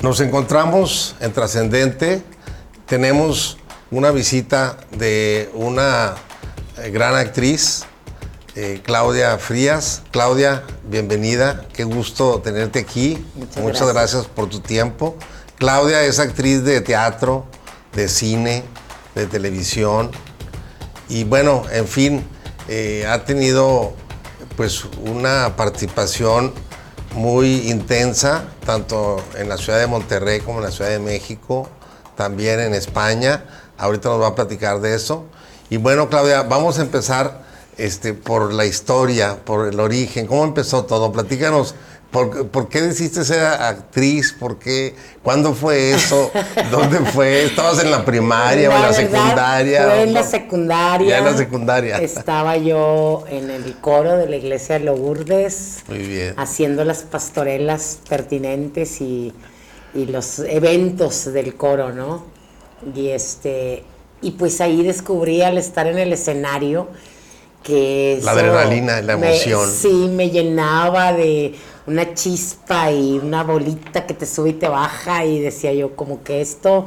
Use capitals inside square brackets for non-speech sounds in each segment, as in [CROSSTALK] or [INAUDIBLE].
Nos encontramos en Trascendente. Tenemos una visita de una eh, gran actriz, eh, Claudia Frías. Claudia, bienvenida. Qué gusto tenerte aquí. Muchas, gracias. por tu tiempo. Claudia es actriz de teatro, de cine, de televisión. Y bueno, en fin, eh, ha tenido pues una participación muy intensa, tanto en la ciudad de Monterrey como en la ciudad de México, también en España. Ahorita nos va a platicar de eso. Y bueno, Claudia, vamos a empezar este, por la historia, por el origen. ¿Cómo empezó todo? Platícanos ¿Por, qué decidiste ser actriz? ¿Por qué? ¿Cuándo fue eso? [LAUGHS] ¿Dónde fue? ¿Estabas en la primaria o en la secundaria? Fue en la secundaria. Ya en la secundaria. Estaba yo en el coro de la iglesia de Lourdes. Muy bien. Haciendo las pastorelas pertinentes y, y los eventos del coro, ¿no? Y este. Y pues ahí descubrí al estar en el escenario que la adrenalina, la emoción. sí, me llenaba de una chispa y una bolita que te sube y te baja y decía yo como que esto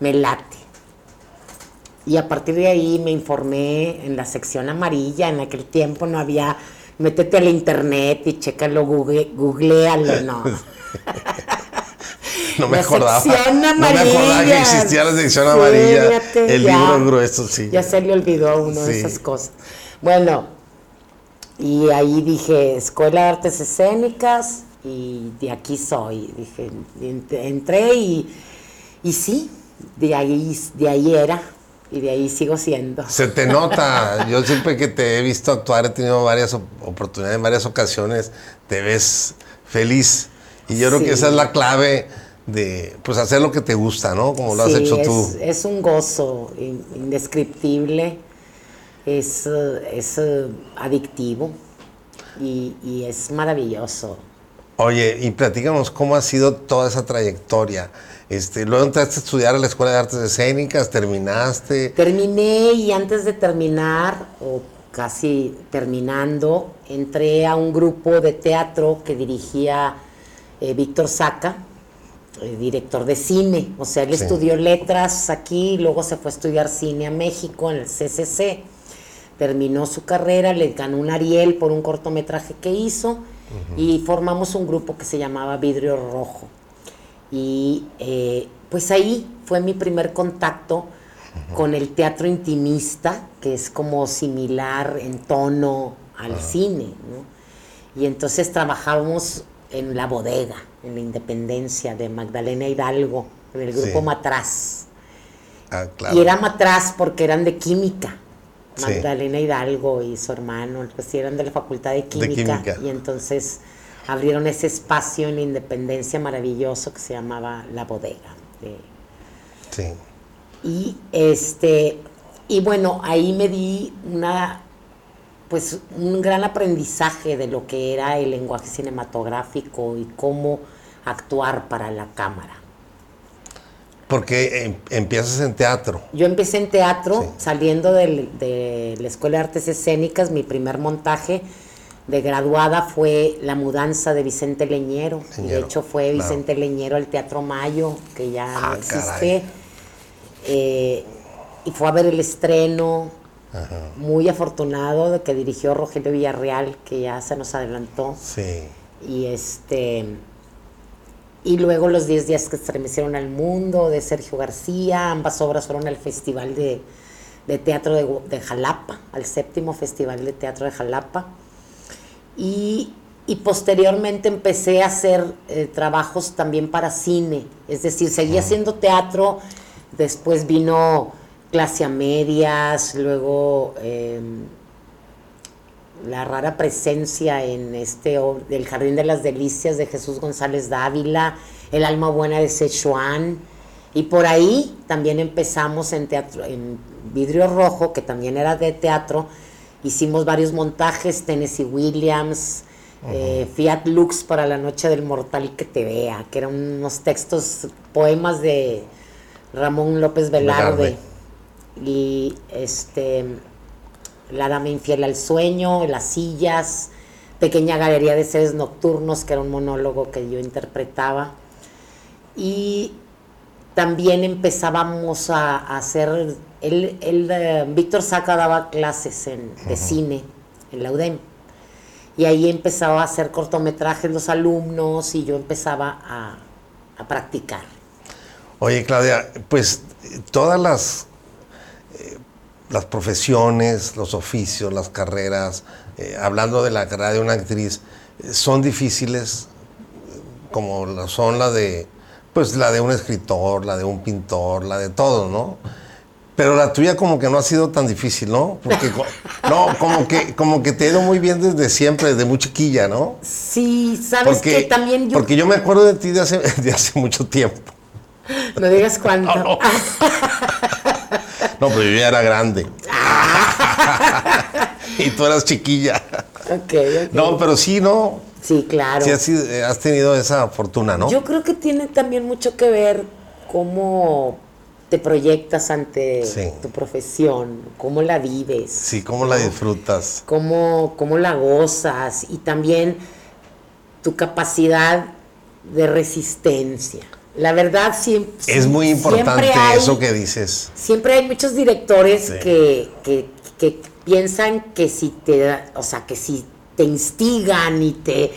me late. Y a partir de ahí me informé en la sección amarilla, en aquel tiempo no había, métete al internet y chécalo, google, googlealo, no. [LAUGHS] no me acordaba. No me acordaba que existía la sección amarilla. el libro grueso, sí. Ya se le olvidó uno de esas cosas. Bueno, y ahí dije, Escuela de Artes Escénicas, y de aquí soy. Dije, entré y, y sí, de ahí, de ahí era. Y de ahí sigo siendo. Se te nota. Yo siempre que te he visto actuar, he tenido varias oportunidades, en varias ocasiones, te ves feliz. Y yo creo que esa es la clave de pues hacer lo que te gusta, ¿no? Como lo has hecho tú. Es un gozo indescriptible es, es eh, adictivo y, es maravilloso. Oye, y platícanos cómo ha sido toda esa trayectoria. Este, luego entraste a estudiar a la Escuela de Artes Escénicas, terminaste. Terminé y antes de terminar, o casi terminando, entré a un grupo de teatro que dirigía eh, Víctor Saca, eh, director de cine. O sea, él estudió letras aquí, luego se fue a estudiar cine a México en el CCC terminó su carrera, le ganó un Ariel por un cortometraje que hizo y formamos un grupo que se llamaba Vidrio Rojo. Y eh, pues ahí fue mi primer contacto con el teatro intimista, que es como similar en tono al cine. Y entonces trabajábamos en la bodega, en la Independencia de Magdalena Hidalgo, en el grupo Matraz. Ah, y era Matraz porque eran de química. Magdalena Hidalgo y su hermano, pues eran de la Facultad de química, y entonces abrieron ese espacio en la Independencia maravilloso que se llamaba La Bodega. sí. Y este y bueno, ahí me di una pues un gran aprendizaje de lo que era el lenguaje cinematográfico y cómo actuar para la cámara. Porque em, empiezas en teatro. Yo empecé en teatro, saliendo de, la Escuela de Artes Escénicas, mi primer montaje de graduada fue La mudanza de Vicente Leñero. de hecho fue Vicente Leñero al Teatro Mayo, que ya no ah, existe. Eh, y fue a ver el estreno. Muy afortunado de que dirigió Rogelio Villarreal, que ya se nos adelantó. Sí. Y este y luego Los 10 días que estremecieron al mundo de Sergio García, ambas obras fueron al Festival de, Teatro de, Jalapa, al séptimo Festival de Teatro de Jalapa. Y, posteriormente empecé a hacer eh, trabajos también para cine, es decir, seguí haciendo teatro, después vino clase a medias, luego... Em, la rara presencia en este del Jardín de las Delicias de Jesús González Dávila, El alma buena de Sichuan y por ahí también empezamos en teatro en Vidrio Rojo, que también era de teatro, hicimos varios montajes, Tennessee Williams, eh, Fiat Lux para la noche del mortal que te vea, que eran unos textos, poemas de Ramón López Velarde. Y este la Dama Infiel al Sueño, Las Sillas, Pequeña Galería de Seres Nocturnos, que era un monólogo que yo interpretaba. y también empezábamos a, hacer, él, eh, Víctor Saca daba clases en, de cine en la UDEM. Y ahí empezaba a hacer cortometrajes los alumnos y yo empezaba a, practicar. Oye, Claudia, pues todas las, las profesiones, los oficios, las carreras, eh, hablando de la carrera de una actriz, son difíciles como son la de pues la de un escritor, la de un pintor, la de todo, ¿no? Pero la tuya como que no ha sido tan difícil, ¿no? Porque [LAUGHS] no, como que como que te ha ido muy bien desde siempre, desde muy chiquilla, ¿no? Sí, sabes que también yo Porque yo me acuerdo de ti de hace, [LAUGHS] de hace mucho tiempo. No digas cuánto. No, [LAUGHS] no. pero yo ya era grande. [LAUGHS] y tú eras chiquilla. Ok, ok. No, pero sí, no. Sí, claro. Sí, eh, has, tenido esa fortuna, ¿no? Yo creo que tiene también mucho que ver cómo te proyectas ante tu profesión, cómo la vives. Sí, cómo la disfrutas. Cómo, cómo la gozas y también tu capacidad de resistencia. La verdad siempre... Es muy importante eso que dices. Siempre hay muchos directores que, que, que, piensan que si te... O sea, que si te instigan y te,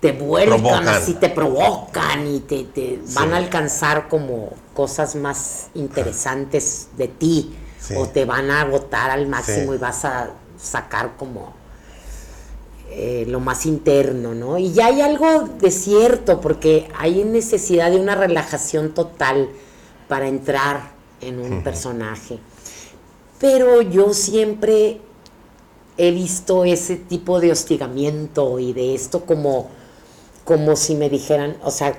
te vuelcan, así te provocan y te, van a alcanzar como cosas más interesantes de ti o te van a agotar al máximo y vas a sacar como eh, lo más interno, ¿no? Y ya hay algo de cierto porque hay necesidad de una relajación total para entrar en un personaje. Pero yo siempre he visto ese tipo de hostigamiento y de esto como, como si me dijeran, o sea,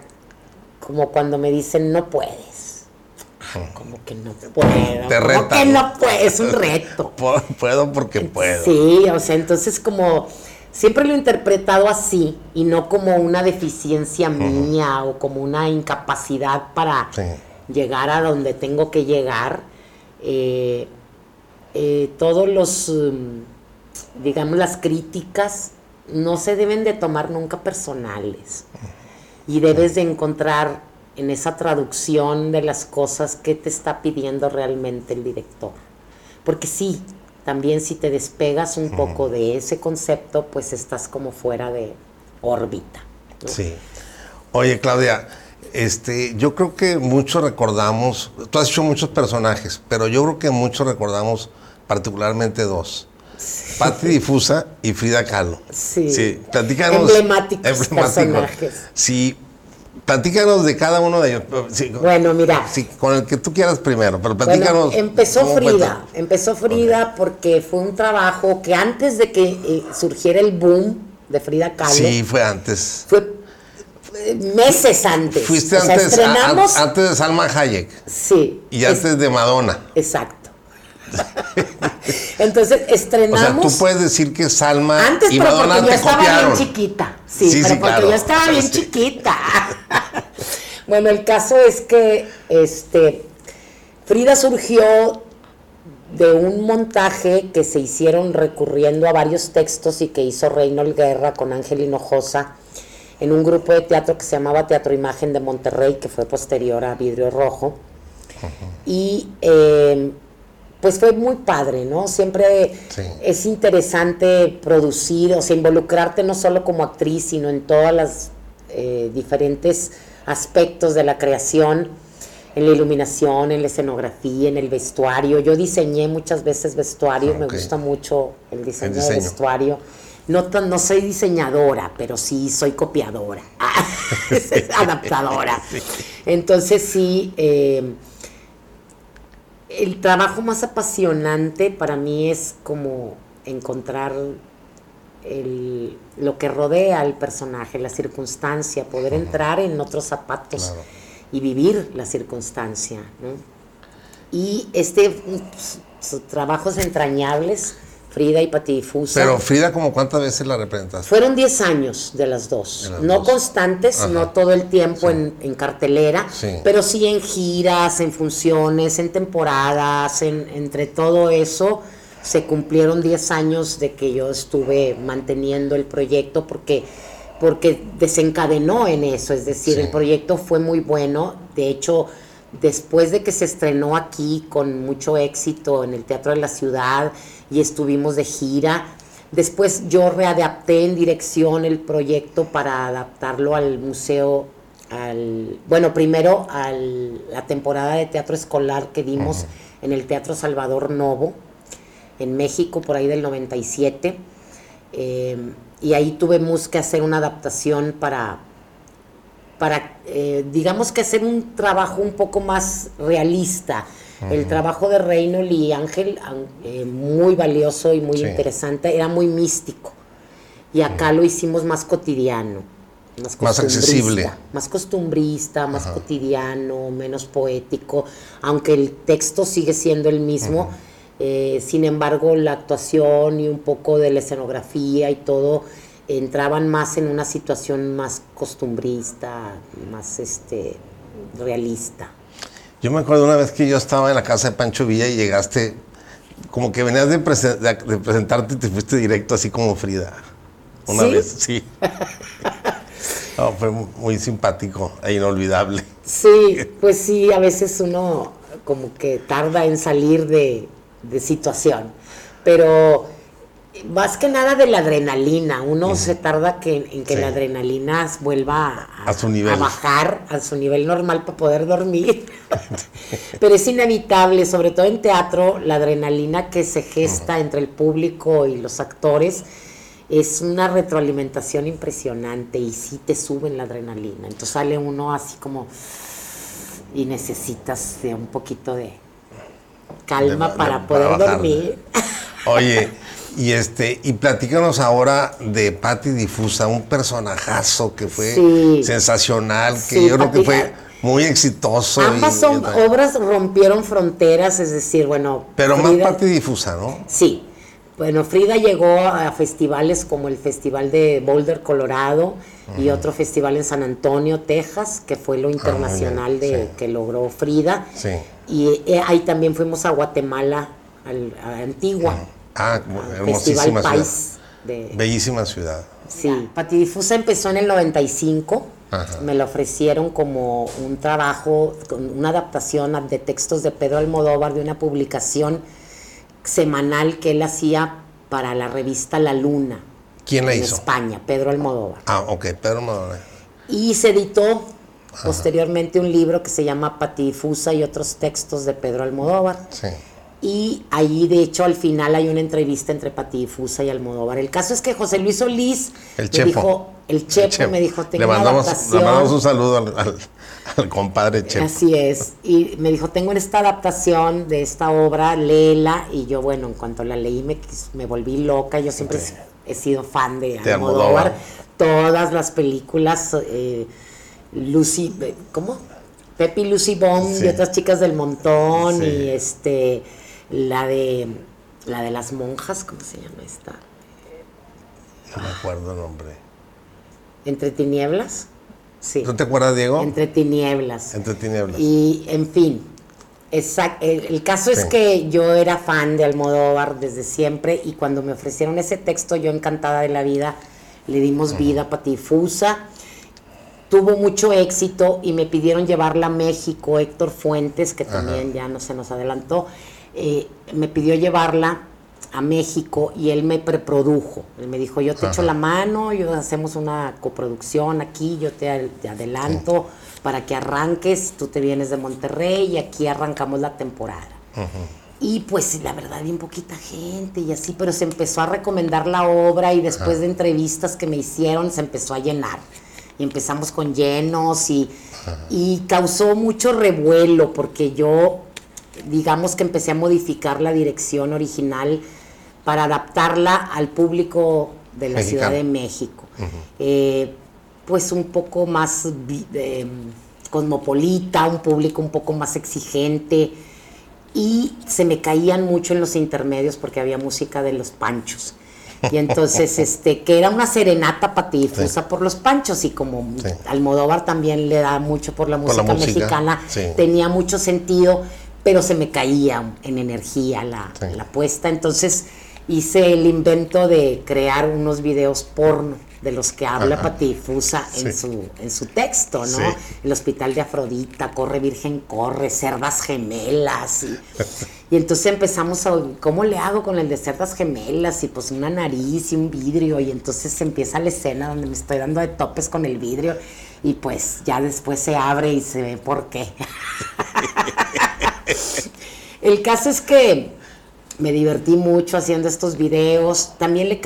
como cuando me dicen no puedes. Como que no puedo. Te como que no puedo, es un reto. [LAUGHS] puedo porque puedo. Sí, o sea, entonces como siempre lo he interpretado así y no como una deficiencia mía o como una incapacidad para llegar a donde tengo que llegar. Eh, eh, todos los um, digamos, las críticas no se deben de tomar nunca personales. Y debes de encontrar en esa traducción de las cosas que te está pidiendo realmente el director. Porque sí, también si te despegas un poco de ese concepto, pues estás como fuera de órbita. Sí. Oye, Claudia, este, yo creo que muchos recordamos, tú has hecho muchos personajes, pero yo creo que muchos recordamos particularmente dos. Patti Difusa y Frida Kahlo. Sí. sí. Platícanos. Emblemáticos, personajes. Sí. Platícanos de cada uno de ellos. bueno, mira. Sí, con el que tú quieras primero, pero platícanos. empezó Frida. Empezó Frida porque fue un trabajo que antes de que eh, surgiera el boom de Frida Kahlo. Sí, fue antes. Fue meses antes. Fuiste antes, antes de Salma Hayek. Sí. Y antes de Madonna. Exacto. [LAUGHS] Entonces estrenamos. O sea, tú puedes decir que Salma Antes, y pero Madonna porque yo estaba bien chiquita. Sí, pero porque yo estaba bien chiquita. [LAUGHS] bueno, el caso es que este Frida surgió de un montaje que se hicieron recurriendo a varios textos y que hizo Reynold Guerra con Ángel Hinojosa en un grupo de teatro que se llamaba Teatro Imagen de Monterrey, que fue posterior a Vidrio Rojo. Y eh, pues fue muy padre, ¿no? Siempre es interesante producir, o sea, involucrarte no solo como actriz, sino en todos los eh, diferentes aspectos de la creación, en la iluminación, en la escenografía, en el vestuario. Yo diseñé muchas veces vestuario, me gusta mucho el diseño, de vestuario. No, no soy diseñadora, pero sí soy copiadora, [LAUGHS] [LAUGHS] adaptadora. Entonces sí, eh, el trabajo más apasionante para mí es como encontrar lo que rodea al personaje, la circunstancia, poder entrar en otros zapatos y vivir la circunstancia. Y este, pues, trabajos entrañables Frida y Patidifusa. Pero Frida, ¿como cuántas veces la representaste? Fueron 10 años de las dos. no constantes, no todo el tiempo en, cartelera, pero sí en giras, en funciones, en temporadas, en, entre todo eso se cumplieron 10 años de que yo estuve manteniendo el proyecto porque porque desencadenó en eso, es decir, Sí. el proyecto fue muy bueno, de hecho, después de que se estrenó aquí con mucho éxito en el Teatro de la Ciudad y estuvimos de gira, después yo readapté en dirección el proyecto para adaptarlo al museo, al, bueno, primero a la temporada de teatro escolar que dimos en el Teatro Salvador Novo, en México, por ahí del 97. Eh, y ahí tuvimos que hacer una adaptación para, para eh, digamos que hacer un trabajo un poco más realista. El trabajo de Reynolds y Ángel, eh, muy valioso y muy Sí. interesante, era muy místico. Y acá lo hicimos más cotidiano. Más, Más accesible. costumbrista, Más costumbrista, más cotidiano, menos poético, aunque el texto sigue siendo el mismo. eh, sin embargo, la actuación y un poco de la escenografía y todo entraban más en una situación más costumbrista, más este realista. Yo me acuerdo una vez que yo estaba en la casa de Pancho Villa y llegaste, como que venías de, presen- de- presentarte y te fuiste directo así como Frida. Una ¿Sí? vez, sí. [LAUGHS] No, fue mu- muy simpático e inolvidable. Sí, pues sí, a veces uno como que tarda en salir de, de situación, pero más que nada de la adrenalina, uno se tarda que, en que Sí. la adrenalina vuelva a, A su nivel. a bajar a su nivel normal para poder dormir. [LAUGHS] pero es inevitable, sobre todo en teatro, la adrenalina que se gesta entre el público y los actores es una retroalimentación impresionante y sí te suben la adrenalina. Entonces sale uno así como y necesitas de un poquito de calma De- para poder dormir. Oye, [LAUGHS] y este, y platícanos ahora de Patti Difusa, un personajazo que fue Sí. sensacional, que Sí, yo creo que fue muy exitoso. Ambas y- son, y- obras rompieron fronteras, es decir, bueno. Pero más Patti Difusa, ¿no? Sí. Bueno, Frida llegó a festivales como el Festival de Boulder, Colorado, y otro festival en San Antonio, Texas, que fue lo internacional de, sí. que logró Frida. Sí. Y eh, ahí también fuimos a Guatemala, al- a Antigua, Ah, hermosísima Festival ciudad. De, Bellísima ciudad. Sí, Patidifusa empezó en el 95. Ajá. Me lo ofrecieron como un trabajo, con una adaptación de textos de Pedro Almodóvar de una publicación semanal que él hacía para la revista La Luna ¿Quién la en hizo? España, Pedro Almodóvar. Ah, ok, Pedro Madonna. Y se editó posteriormente un libro que se llama Patidifusa y otros textos de Pedro Almodóvar. Sí. Y ahí, de hecho, al final hay una entrevista entre Patidifusa y Almodóvar. El caso es que José Luis Solís El me dijo, el Chepo, Chepo. me dijo, tengo le una mandamos, le adaptación. mandamos un saludo al, al- al compadre Chepo. Así es. Y me dijo, tengo esta adaptación de esta obra, léela. Y yo, bueno, en cuanto la leí me, me volví loca. Yo siempre Sí. he sido fan de, De Almodóvar. Todas las películas, eh, Lucy, eh, ¿cómo? Pepi Lucy Bond Sí. y otras chicas del montón. Sí. Y este, la de, la de las monjas, ¿cómo se llama esta? No me acuerdo el nombre. Entre tinieblas. Sí. ¿No te acuerdas, Diego? Entre tinieblas. Entre tinieblas. Y, en fin, exact- el, el caso es que yo era fan de Almodóvar desde siempre y cuando me ofrecieron ese texto, yo encantada de la vida, le dimos vida a Patifusa. Tuvo mucho éxito y me pidieron llevarla a México. Héctor Fuentes, que también ya no se nos adelantó, eh, me pidió llevarla a México y él me preprodujo. Él me dijo, yo te echo la mano, yo hacemos una coproducción aquí, yo te, adelanto para que arranques, tú te vienes de Monterrey y aquí arrancamos la temporada. Y pues la verdad, bien poquita gente y así, pero se empezó a recomendar la obra y después de entrevistas que me hicieron se empezó a llenar. Y empezamos con llenos y, y causó mucho revuelo porque yo, digamos que empecé a modificar la dirección original para adaptarla al público de la Mexicano. Ciudad de México. Eh, pues un poco más eh, cosmopolita, un público un poco más exigente y se me caían mucho en los intermedios porque había música de los panchos. Y entonces, [LAUGHS] este, que era una serenata patidifusa Sí. por los panchos y como Sí. Almodóvar también le da mucho por la Por la música música, mexicana, sí. tenía mucho sentido, pero se me caía en energía la, Sí. la puesta. Entonces hice el invento de crear unos videos porno de los que habla Patifusa en, su, en su texto, ¿no? El hospital de Afrodita, Corre Virgen, Corre, Cerdas Gemelas. Y, y, entonces empezamos a, ¿cómo le hago con el de Cerdas Gemelas? Y pues una nariz y un vidrio. Y entonces empieza la escena donde me estoy dando de topes con el vidrio. Y pues ya después se abre y se ve por qué. [LAUGHS] el caso es que me divertí mucho haciendo estos videos. También le,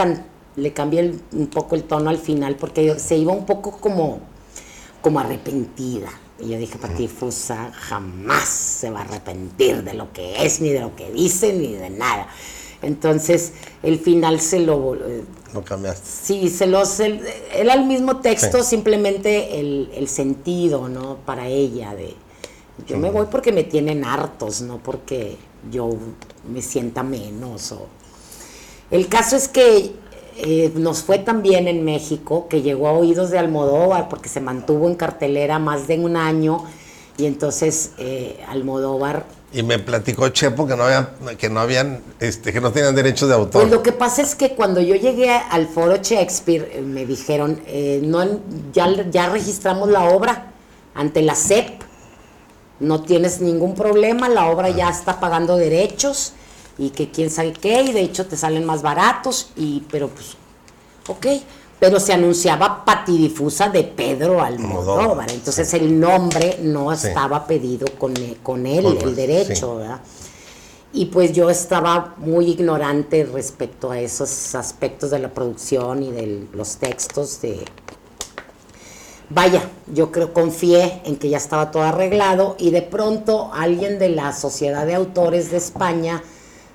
le cambié un poco el tono al final porque se iba un poco como, como arrepentida. Y yo dije, Patifusa jamás se va a arrepentir de lo que es, ni de lo que dice, ni de nada. Entonces, el final se lo... Eh, lo cambiaste. Sí, se lo... era el mismo texto, simplemente el, el, sentido, ¿no? Para ella de... Yo me voy porque me tienen hartos, no porque yo me sienta menos. O... El caso es que eh, nos fue también en México, que llegó a oídos de Almodóvar, porque se mantuvo en cartelera más de un año, y entonces eh, Almodóvar... Y me platicó Chepo que no habían, que no habían, este, que no tenían derechos de autor. Pues lo que pasa es que cuando yo llegué al foro Shakespeare, eh, me dijeron, no, ya, ya registramos la obra ante la CEP, no tienes ningún problema, la obra ya está pagando derechos y que quién sabe qué, y de hecho te salen más baratos, y pero pues, ok, pero se anunciaba Patidifusa de Pedro Almodóvar, entonces el nombre no estaba pedido con, e, con él, el derecho, ¿verdad? Y pues yo estaba muy ignorante respecto a esos aspectos de la producción y de los textos de, Vaya, yo creo, confié en que ya estaba todo arreglado y de pronto alguien de la Sociedad de Autores de España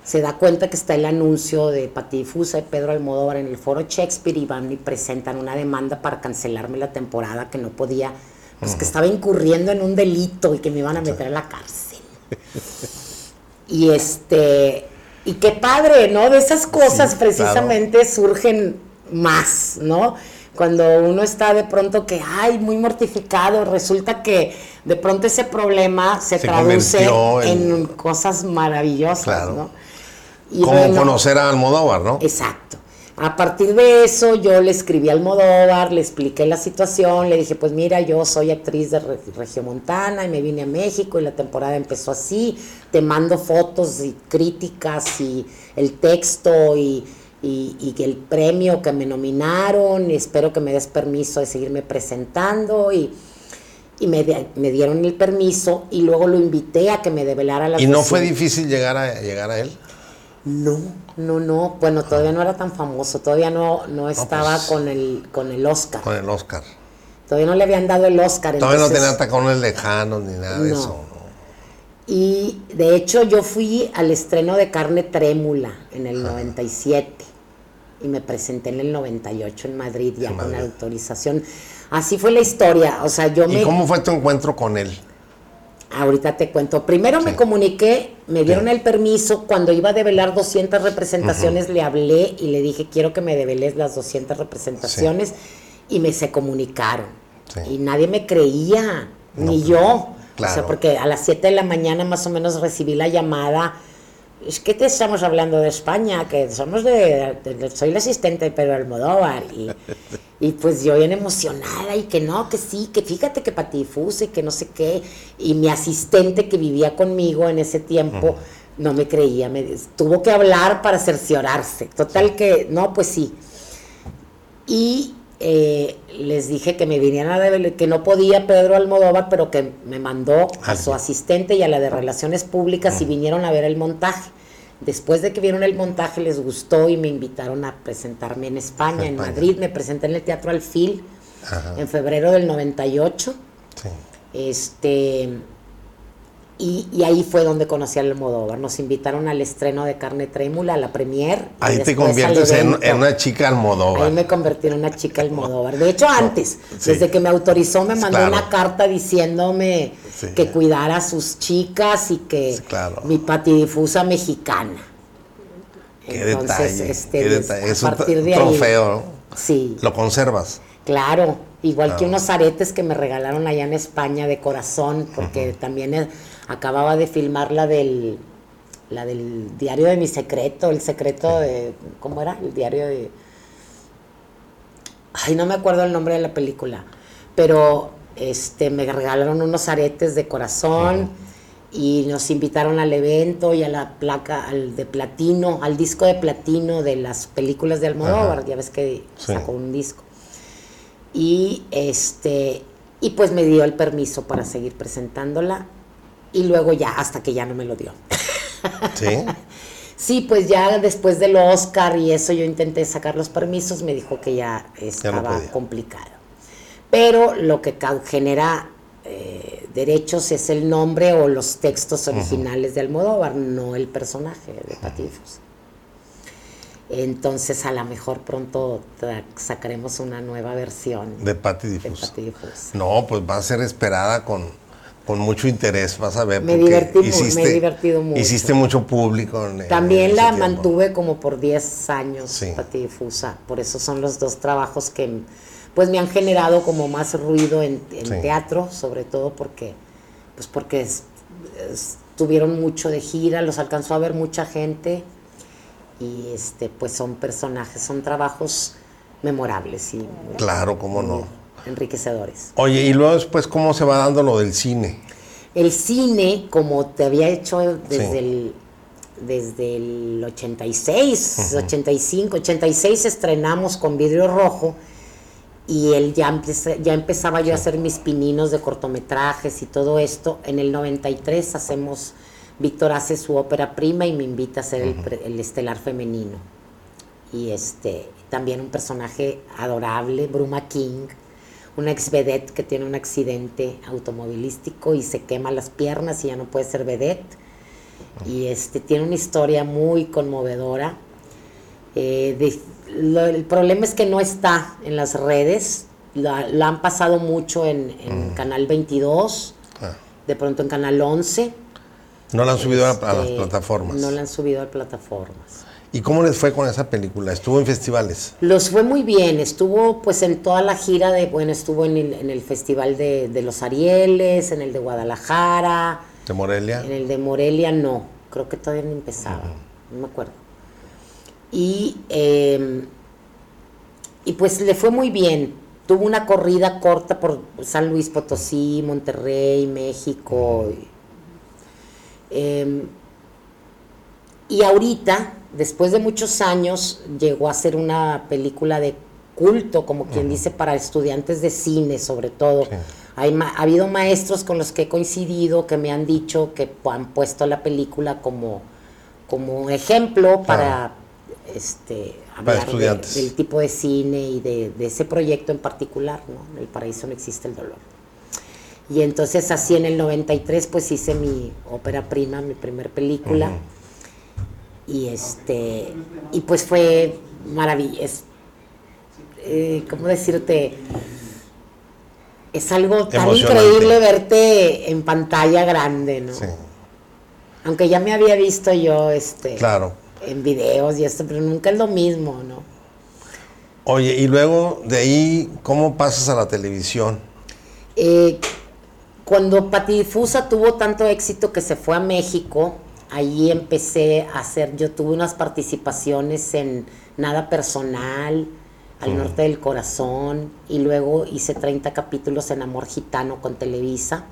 se da cuenta que está el anuncio de Patifusa y Pedro Almodóvar en el foro Shakespeare y van y presentan una demanda para cancelarme la temporada que no podía, pues que estaba incurriendo en un delito y que me iban a meter a la cárcel. [LAUGHS] y este, y qué padre, ¿no? De esas cosas precisamente surgen más, ¿no? cuando uno está de pronto que, ay, muy mortificado, resulta que de pronto ese problema se, traduce en... cosas maravillosas, ¿no? Como conocer a Almodóvar, ¿no? Exacto. A partir de eso yo le escribí a Almodóvar, le expliqué la situación, le dije, pues mira, yo soy actriz de Regiomontana y me vine a México y la temporada empezó así, te mando fotos y críticas y el texto y y, que el premio que me nominaron, y espero que me des permiso de seguirme presentando y, y me, me, dieron el permiso y luego lo invité a que me develara la ¿Y no fue difícil llegar a, llegar a él? No, no, no. Bueno, todavía no era tan famoso, todavía no, no estaba pues, con, el, con el Oscar. Con el Oscar. Todavía no le habían dado el Oscar. Todavía no tenía tacones lejanos ni nada de eso. Y de hecho yo fui al estreno de Carne Trémula en el 97 y me presenté en el 98 en Madrid ya con la autorización. Así fue la historia, o sea, yo ¿Y cómo fue tu encuentro con él? Ahorita te cuento. Primero me comuniqué, me dieron el permiso. Cuando iba a develar 200 representaciones, le hablé y le dije, quiero que me develes las 200 representaciones. Y me se comunicaron. Y nadie me creía, ni pues, yo. O sea, porque a las 7 de la mañana más o menos recibí la llamada. Es que te estamos hablando de España, que somos de, soy la asistente de Pedro Almodóvar y, [LAUGHS] y, pues yo bien emocionada y que no, que sí, que fíjate que Patifuse y que no sé qué. Y mi asistente que vivía conmigo en ese tiempo no me creía, me tuvo que hablar para cerciorarse, total que no, pues sí. Y eh, les dije que me vinieran a ver, que no podía Pedro Almodóvar, pero que me mandó a su asistente y a la de Relaciones Públicas y vinieron a ver el montaje. Después de que vieron el montaje les gustó y me invitaron a presentarme en España, en Madrid. Me presenté en el Teatro Alfil en febrero del 98. Sí. Este y, ahí fue donde conocí al Almodóvar. Nos invitaron al estreno de Carne Trémula, a la premier. Ahí te conviertes en, una chica Almodóvar. Ahí me convertí en una chica Almodóvar. De hecho, [LAUGHS] antes, desde que me autorizó, me mandó una carta diciéndome que cuidara a sus chicas y que mi patidifusa mexicana. Qué Entonces, detalle, este, Es a partir un de trofeo, ¿no? Sí. ¿Lo conservas? Claro, igual que unos aretes que me regalaron allá en España de corazón, porque también acababa de filmar la del, la del diario de mi secreto, el secreto de, ¿cómo era? El diario de... Ay, no me acuerdo el nombre de la película, pero este, me regalaron unos aretes de corazón y nos invitaron al evento y a la placa al de platino, al disco de platino de las películas de Almodóvar, ya ves que sacó un disco. Y este y pues me dio el permiso para seguir presentándola y luego ya hasta que ya no me lo dio. ¿Sí? [LAUGHS] sí, pues ya después del Oscar y eso yo intenté sacar los permisos, me dijo que ya estaba complicado. Pero lo que genera eh, derechos es el nombre o los textos originales de Almodóvar, no el personaje de Patifus. Entonces a lo mejor pronto sacaremos una nueva versión de Patti Difus. No, pues va a ser esperada con, con mucho interés, vas a ver. Me, divertí hiciste, me he divertido mucho. Hiciste mucho público. También la mantuve como por 10 años, sí. Patti Difusa. Por eso son los dos trabajos que pues me han generado como más ruido en, teatro, sobre todo porque, pues porque estuvieron mucho de gira, los alcanzó a ver mucha gente y este pues son personajes, son trabajos memorables y claro, cómo no, enriquecedores. Oye, y luego después cómo se va dando lo del cine. El cine, como te había hecho desde el desde el 86, 85, 86 estrenamos con vidrio rojo y él ya, ya empezaba yo a hacer mis pininos de cortometrajes y todo esto. En el 93 hacemos, Víctor hace su ópera prima y me invita a hacer el, estelar femenino. Y este, también un personaje adorable, Bruma King, una ex vedette que tiene un accidente automovilístico y se quema las piernas y ya no puede ser vedette. Y este, tiene una historia muy conmovedora. Eh, el problema es que no está en las redes. La, han pasado mucho en, mm. Canal 22, ah. de pronto en Canal 11. No la han subido a, las este, plataformas. No la han subido a plataformas. ¿Y cómo les fue con esa película? ¿Estuvo en festivales? Los fue muy bien. Estuvo pues en toda la gira de, bueno, estuvo en el, Festival de, de, los Arieles, en el de Guadalajara. ¿De Morelia? En el de Morelia no. Creo que todavía no empezaba. No me acuerdo. Y, em, y pues le fue muy bien. Tuvo una corrida corta por San Luis Potosí, Monterrey, México. Em, y ahorita, después de muchos años, llegó a ser una película de culto, como quien dice, para estudiantes de cine sobre todo. Hay ha habido maestros con los que he coincidido que me han dicho que han puesto la película como, como ejemplo para, este, hablar del tipo de cine y de, ese proyecto en particular, ¿no? En el paraíso no existe el dolor. Y entonces así en el 93 pues hice mi ópera prima, mi primer película. Y este y pues fue maravilloso. Eh, ¿Cómo decirte? Es algo tan increíble verte en pantalla grande, ¿no? Aunque ya me había visto yo este claro en videos y esto, pero nunca es lo mismo, ¿no? Oye, y luego de ahí, ¿cómo pasas a la televisión? Eh, cuando Patidifusa tuvo tanto éxito que se fue a México, ahí empecé a hacer, yo tuve unas participaciones en Nada Personal, Al Norte del Corazón, y luego hice 30 capítulos en Amor Gitano con Televisa.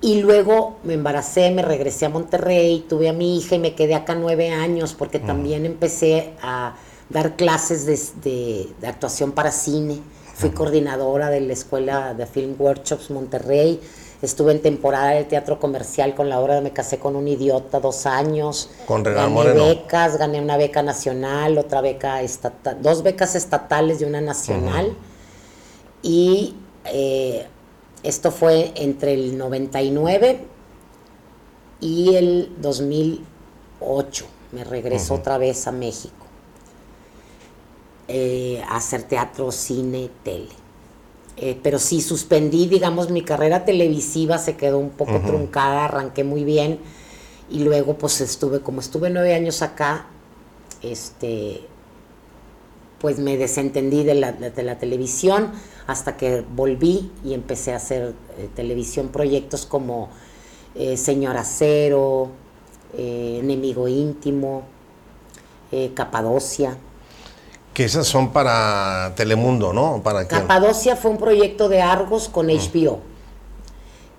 Y luego me embaracé, me regresé a Monterrey, tuve a mi hija y me quedé acá nueve años porque también empecé a dar clases de, actuación para cine. Fui coordinadora de la Escuela de Film Workshops Monterrey. Estuve en temporada de teatro comercial con la obra de Me casé con un idiota dos años. Con Regal gané becas, gané una beca nacional, otra beca estatal, dos becas estatales y una nacional. Y eh, esto fue entre el 99 y el 2008. Me regresó otra vez a México eh, a hacer teatro, cine, tele. Eh, pero sí suspendí, digamos, mi carrera televisiva se quedó un poco truncada, arranqué muy bien y luego pues estuve, como estuve nueve años acá, este, pues me desentendí de la, de la televisión hasta que volví y empecé a hacer eh, televisión, proyectos como eh, Señora Cero, eh, Enemigo Íntimo, Capadocia. Que esas son para Telemundo, ¿no? ¿Para? Capadocia fue un proyecto de Argos con HBO.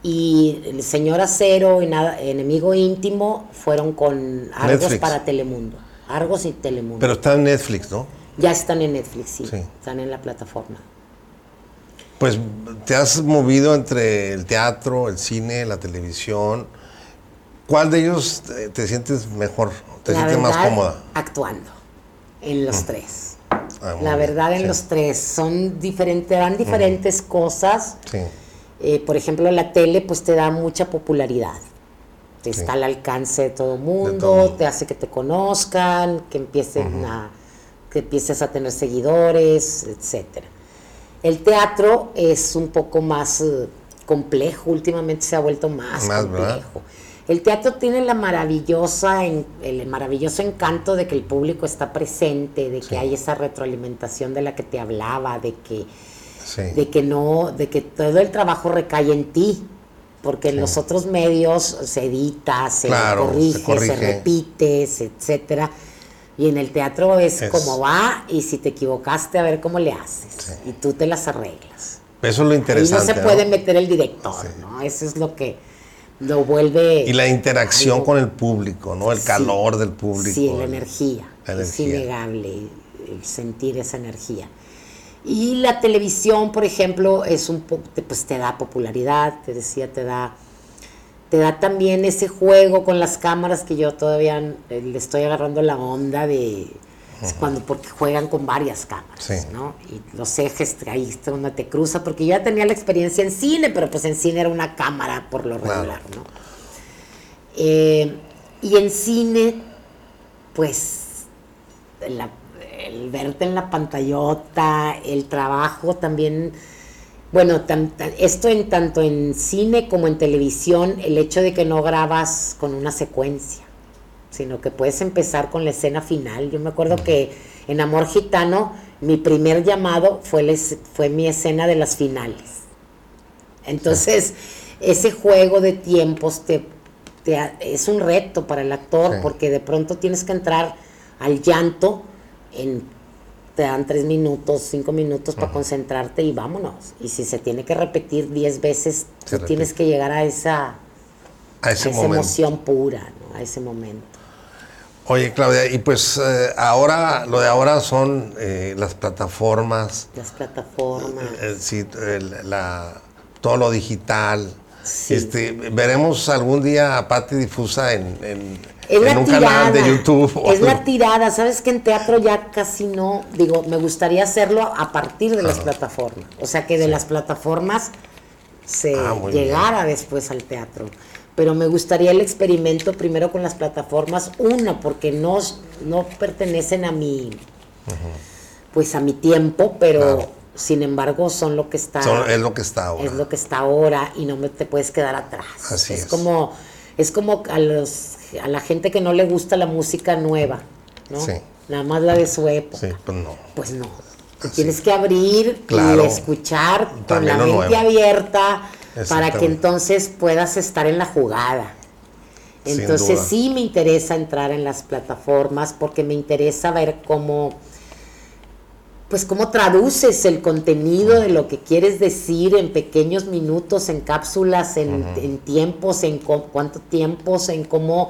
Y el Señor Acero y nada, Enemigo Íntimo fueron con Argos Netflix. para Telemundo. Argos y Telemundo. Pero está en Netflix, ¿no? ya están en Netflix, sí, Sí. Están en la plataforma. Pues te has movido entre el teatro, el cine, la televisión. ¿Cuál de ellos te, te sientes mejor? ¿Te La sientes más cómoda? Actuando. En los tres. Ah, La verdad, en sí. los tres. Son diferentes, dan diferentes cosas. Sí, Eh, por ejemplo, la tele pues te da mucha popularidad. Te Sí. está al alcance de todo mundo, todo te hace que te conozcan, que empiecen a que empieces a tener seguidores, etcétera. El teatro es un poco más eh, complejo, últimamente se ha vuelto más, Más, ¿verdad? El teatro tiene la maravillosa, el maravilloso encanto de que el público está presente, de que hay esa retroalimentación de la que te hablaba, de que sí. de que no, de que todo el trabajo recae en ti, porque en los otros medios se edita, se, Claro, se corrige, se, repite, se- etcétera. Y en el teatro es, Es- como va y si te equivocaste a ver cómo le haces y tú te las arreglas. Eso es lo Ahí no interesante. se puede ¿no? meter el director, ¿no? Eso es lo que lo vuelve Y la interacción algo- con el público, ¿no? El Sí. calor del público. Sí, la energía. la Es energía. innegable el sentir esa energía. Y la televisión, por ejemplo, es un po- pues te da popularidad, te decía, te da te da también ese juego con las cámaras que yo todavía eh, le estoy agarrando la onda de es cuando porque juegan con varias cámaras, Sí. ¿no? Y los ejes ahí es donde te cruza, porque yo ya tenía la experiencia en cine, pero pues en cine era una cámara por lo Claro. regular, ¿no? Eh, y en cine, pues, la- el verte en la pantallota, el trabajo también, bueno, tan- tan- esto en tanto en cine como en televisión, el hecho de que no grabas con una secuencia, sino que puedes empezar con la escena final. Yo me acuerdo que en Amor Gitano, mi primer llamado fue, fue mi escena de las finales. Entonces, ese juego de tiempos te, te es un reto para el actor Sí. porque de pronto tienes que entrar al llanto en te dan tres minutos, cinco minutos para concentrarte y vámonos. Y si se tiene que repetir diez veces, Se tú tienes que llegar a esa, A a ese esa momento. emoción pura, ¿no? a ese momento. Oye, Claudia, y pues eh, ahora, lo de ahora son eh, las plataformas, Las plataformas. eh, sí, el- la, todo lo digital. Sí. Este, veremos algún día a Patti Difusa en, un tirada. canal de YouTube. Es la algo. tirada. Sabes que en teatro ya casi no. Digo, me gustaría hacerlo a partir de las plataformas. O sea, que de las plataformas se Ah, llegara después al teatro. Pero me gustaría el experimento primero con las plataformas. Una, porque no, no pertenecen a mi. Pues a mi tiempo, pero Claro. sin embargo son lo que está. Son- es lo que está ahora. Es lo que está ahora y no me te puedes quedar atrás. Así es, es. como es como a los a la gente que no le gusta la música nueva, ¿no? Sí. Nada más la de su época. Sí, pues no. Pues no. Te tienes que abrir Claro. y escuchar con También la mente nuevo. abierta para que entonces puedas estar en la jugada. Entonces sí me interesa entrar en las plataformas porque me interesa ver cómo pues cómo traduces el contenido de lo que quieres decir en pequeños minutos, en cápsulas, en, en tiempos, en cuánto tiempos, en cómo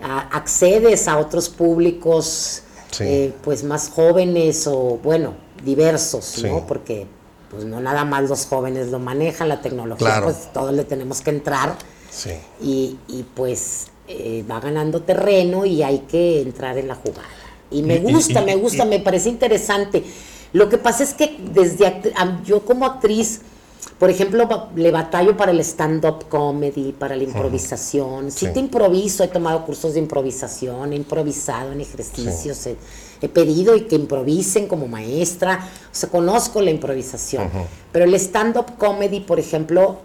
accedes a otros públicos Sí. eh, pues más jóvenes o bueno, diversos, Sí. ¿no? Porque pues no nada más los jóvenes lo manejan, la tecnología, Claro. pues todos le tenemos que entrar Sí. y, y, pues eh, va ganando terreno y hay que entrar en la jugada. Y me y- gusta, y- me gusta, me parece interesante. Lo que pasa es que desde yo como actriz, por ejemplo, le batallo para el stand-up comedy, para la improvisación. Sí, Sí. te improviso, he tomado cursos de improvisación, he improvisado en ejercicios, he, he pedido y que improvisen como maestra, o sea, conozco la improvisación. Pero el stand-up comedy, por ejemplo,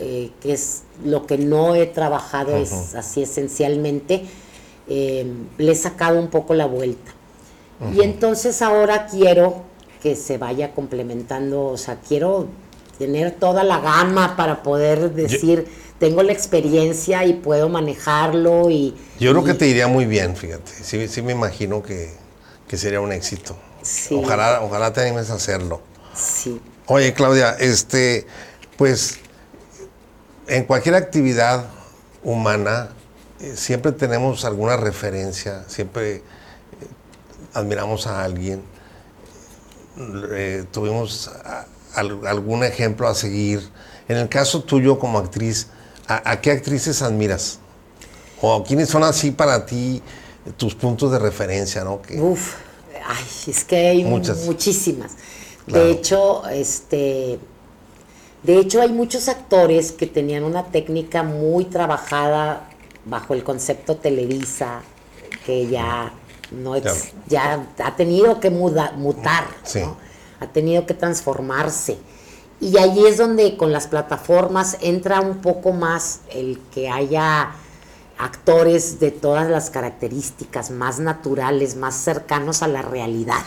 eh, que es lo que no he trabajado es así esencialmente, eh, le he sacado un poco la vuelta. Y entonces ahora quiero que se vaya complementando, o sea, quiero tener toda la gama para poder decir, tengo la experiencia y puedo manejarlo y... Yo creo que te iría muy bien, fíjate. Sí, sí me imagino que, que sería un éxito. Sí. Ojalá, ojalá te animes a hacerlo. Sí. Oye, Claudia, este, pues, en cualquier actividad humana eh, siempre tenemos alguna referencia, siempre eh, admiramos a alguien, eh, tuvimos a- algún ejemplo a seguir. En el caso tuyo como actriz, ¿a, a qué actrices admiras? ¿O quiénes son así para ti tus puntos de referencia, no? Que- Uf, ay, es que hay Muchas. muchísimas. Claro. De hecho, este, de hecho hay muchos actores que tenían una técnica muy trabajada bajo el concepto Televisa, que ya no ya ha tenido que muda- mutar, Sí. ¿no? ha tenido que transformarse. Y ahí es donde con las plataformas entra un poco más el que haya actores de todas las características más naturales, más cercanos a la realidad,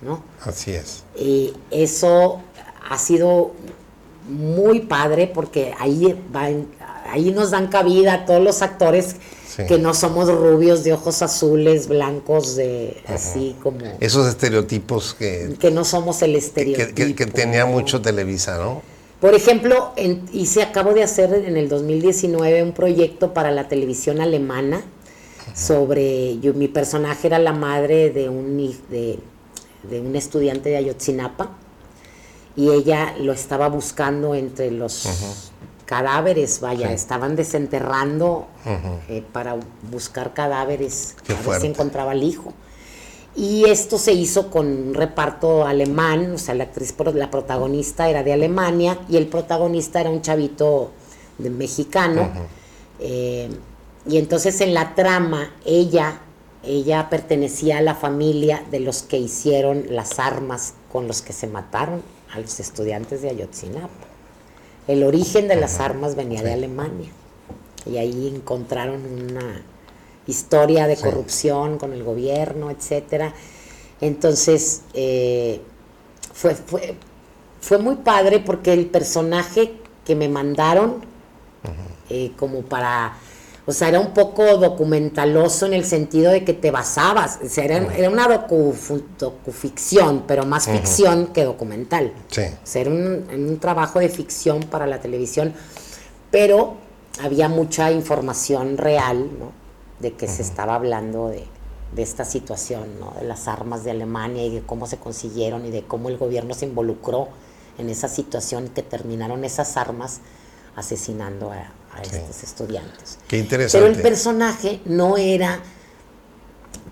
¿no? Así es. Y eso ha sido muy padre porque ahí, va ahí nos dan cabida a todos los actores Sí. que no somos rubios de ojos azules, blancos, de así como Esos estereotipos que, que no somos el estereotipo. que- que tenía mucho Televisa, ¿no? Por ejemplo, en- hice, acabo de hacer en el 2019 un proyecto para la televisión alemana sobre, yo, mi personaje era la madre de un, de, de un estudiante de Ayotzinapa y ella lo estaba buscando entre los cadáveres, vaya, Sí. estaban desenterrando eh, para buscar cadáveres, Qué a ver fuerte. si encontraba al hijo. Y esto se hizo con un reparto alemán, o sea, la actriz, la protagonista era de Alemania y el protagonista era un chavito de mexicano. Eh, y entonces en la trama, ella, ella pertenecía a la familia de los que hicieron las armas con los que se mataron a los estudiantes de Ayotzinapa. El origen de las armas venía de Alemania. Y ahí encontraron una historia de Sí. corrupción con el gobierno, etcétera. Entonces, eh, fue, fue, fue muy padre porque el personaje que me mandaron, eh, como para, o sea, era un poco documentaloso en el sentido de que te basabas, o sea, era, era una docu, docuficción, pero más ficción que documental. Sí. O sea, era un, un trabajo de ficción para la televisión, pero había mucha información real, ¿no? De que se estaba hablando de, de esta situación, ¿no? De las armas de Alemania y de cómo se consiguieron y de cómo el gobierno se involucró en esa situación que terminaron esas armas asesinando a, a Sí. estos estudiantes. Qué Pero interesante. el personaje no era,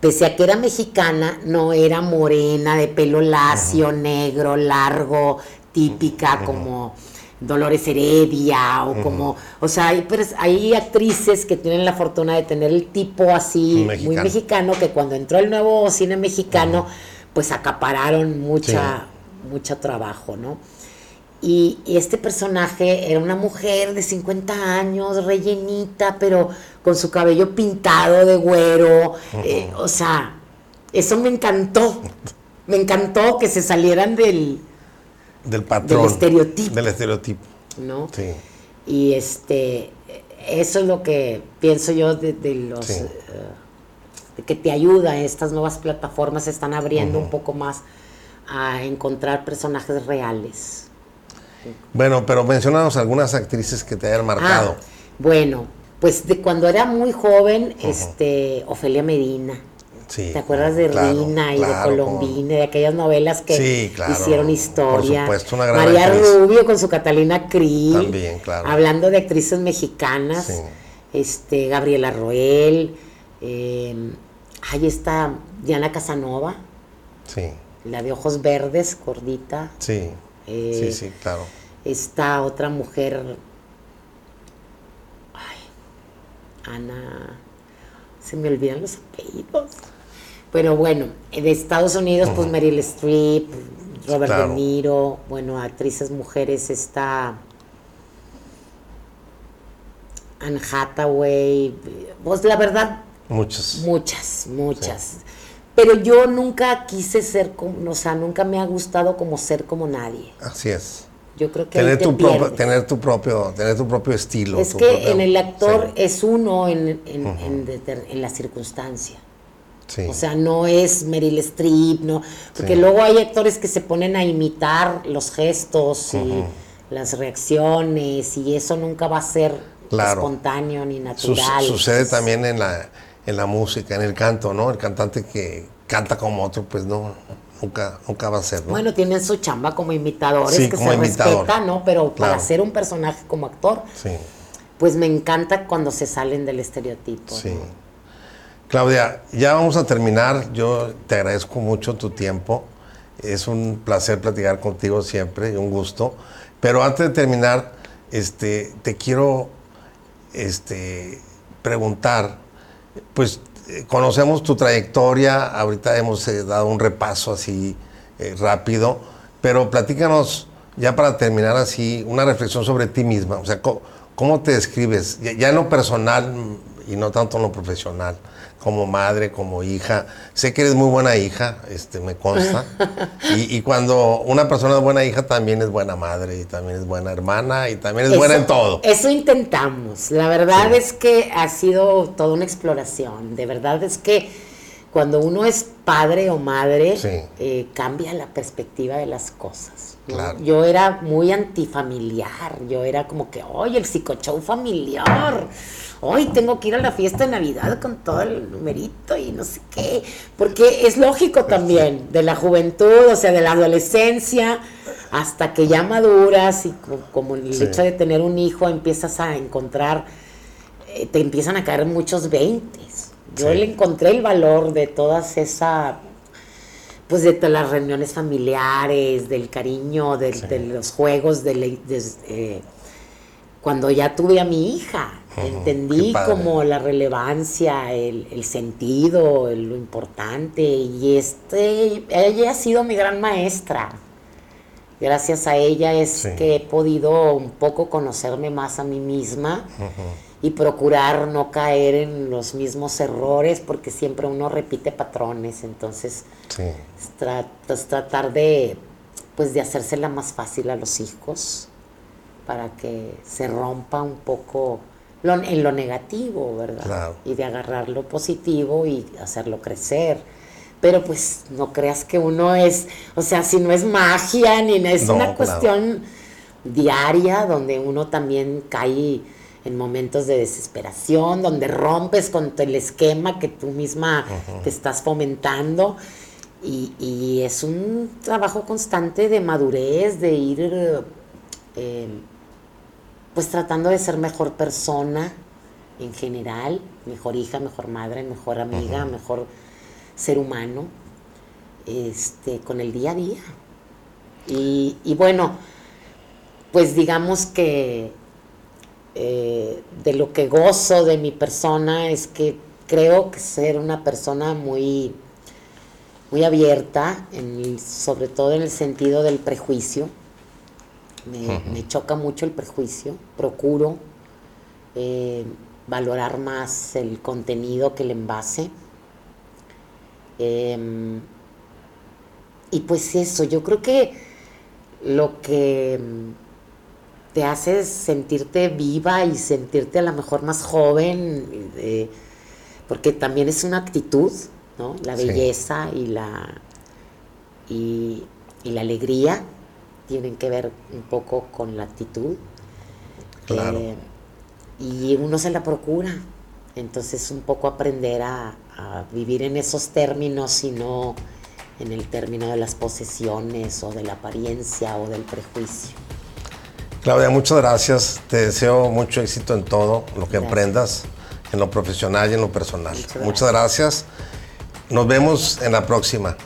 pese a que era mexicana, no era morena, de pelo lacio, negro, largo, típica, como Dolores Heredia, o como, o sea, hay, hay actrices que tienen la fortuna de tener el tipo así, muy Mexicano. que cuando entró el nuevo cine mexicano, pues acapararon mucha, mucho trabajo, ¿no? Y, y este personaje era una mujer de 50 años, rellenita, pero con su cabello pintado de güero. eh, o sea, eso me encantó. Me encantó que se salieran del, del patrón. del estereotipo. Del estereotipo. ¿no? Sí. Y este, eso es lo que pienso yo de, de los Sí. eh, de que te ayuda. Estas nuevas plataformas se están abriendo un poco más a encontrar personajes reales. Bueno, pero mencionanos algunas actrices que te hayan marcado. Ah, bueno, pues de cuando era muy joven, este, Ofelia Medina. Sí. ¿Te acuerdas de claro, Rina y claro, de Colombina, de aquellas novelas que Sí, claro, hicieron por historia? supuesto, una gran María actriz. Rubio con su Catalina Krill. También, claro. Hablando de actrices mexicanas. Sí. Este, Gabriela Roel. eh, ahí está Diana Casanova, Sí, la de ojos verdes, gordita. sí. Eh, sí, sí, claro. Esta otra mujer. Ay, Ana. Se me olvidan los apellidos. Pero bueno, de Estados Unidos, pues Meryl Streep, Robert Claro. De Niro, bueno, actrices mujeres está. Anne Hathaway, pues la verdad, Muchas. muchas, muchas. Pero yo nunca quise ser como, o sea, nunca me ha gustado como ser como nadie. Así es. Yo creo que Tener te tu, propio, tener tu propio, tener tu propio estilo. Es que propio- en el actor Sí, es uno en, en, en la circunstancia. Sí. O sea, no es Meryl Streep, no. Porque Sí. luego hay actores que se ponen a imitar los gestos y las reacciones, y eso nunca va a ser Claro. espontáneo ni natural. sucede también en la, en la música, en el canto, ¿no? El cantante que canta como otro, pues no, nunca, nunca va a ser, ¿no? Bueno, tienen su chamba como imitadores Sí, que como se imitador. respeta, ¿no? Pero para ser un personaje como actor, pues me encanta cuando se salen del estereotipo. sí. ¿no? Claudia, ya vamos a terminar. Yo te agradezco mucho tu tiempo. Es un placer platicar contigo siempre y un gusto. Pero antes de terminar, este, te quiero este, preguntar, pues eh, conocemos tu trayectoria, ahorita hemos eh, dado un repaso así eh, rápido, pero platícanos ya para terminar así una reflexión sobre ti misma, o sea, ¿cómo, te describes? Ya, ya en lo personal y no tanto en lo profesional, como madre, como hija. Sé que eres muy buena hija, este, me consta. [LAUGHS] y, y cuando una persona es buena hija, también es buena madre, y también es buena hermana, y también es buena en todo. Eso intentamos. La verdad es que ha sido toda una exploración. De verdad es que cuando uno es padre o madre, Sí. eh, cambia la perspectiva de las cosas. ¿no? Claro. Yo era muy antifamiliar. Yo era como que, oye, el psicochow familiar. Hoy tengo que ir a la fiesta de Navidad con todo el numerito y no sé qué. Porque es lógico también, de la juventud, o sea, de la adolescencia, hasta que ya maduras y co- como el Sí. hecho de tener un hijo empiezas a encontrar, eh, te empiezan a caer muchos veintes. Yo Sí. le encontré el valor de todas esa pues de todas las reuniones familiares, del cariño, de, Sí. de los juegos, de, de, eh, cuando ya tuve a mi hija, entendí como la relevancia, el, el sentido, el- lo importante, y este, ella ha sido mi gran maestra. Gracias a ella es Sí. que he podido un poco conocerme más a mí misma y procurar no caer en los mismos errores, porque siempre uno repite patrones, entonces Sí, es tra- es tratar de pues de hacérsela más fácil a los hijos para que se rompa un poco lo- en lo negativo, ¿verdad? Claro. Y de agarrar lo positivo y hacerlo crecer. Pero pues no creas que uno es, o sea, si no es magia ni es No, una claro. cuestión diaria donde uno también cae en momentos de desesperación, donde rompes con el esquema que tú misma te estás fomentando. Y, y es un trabajo constante de madurez, de ir eh, pues tratando de ser mejor persona en general, mejor hija, mejor madre, mejor amiga, mejor ser humano, este, con el día a día. Y, y bueno, pues digamos que eh, de lo que gozo de mi persona es que creo que ser una persona muy, muy abierta, en el- sobre todo en el sentido del prejuicio. Me, me choca mucho el prejuicio, procuro eh, valorar más el contenido que el envase. Em, y pues eso, yo creo que lo que te hace sentirte viva y sentirte a lo mejor más joven, eh, porque también es una actitud, ¿no? La Sí. belleza y la, y, y la alegría tienen que ver un poco con la actitud. Claro. Eh, y uno se la procura. Entonces un poco aprender a, a vivir en esos términos y no en el término de las posesiones o de la apariencia o del prejuicio. Claudia, muchas gracias. Te deseo mucho éxito en todo lo que Gracias. emprendas, en lo profesional y en lo personal. Muchas Muchas gracias. Nos vemos en la próxima.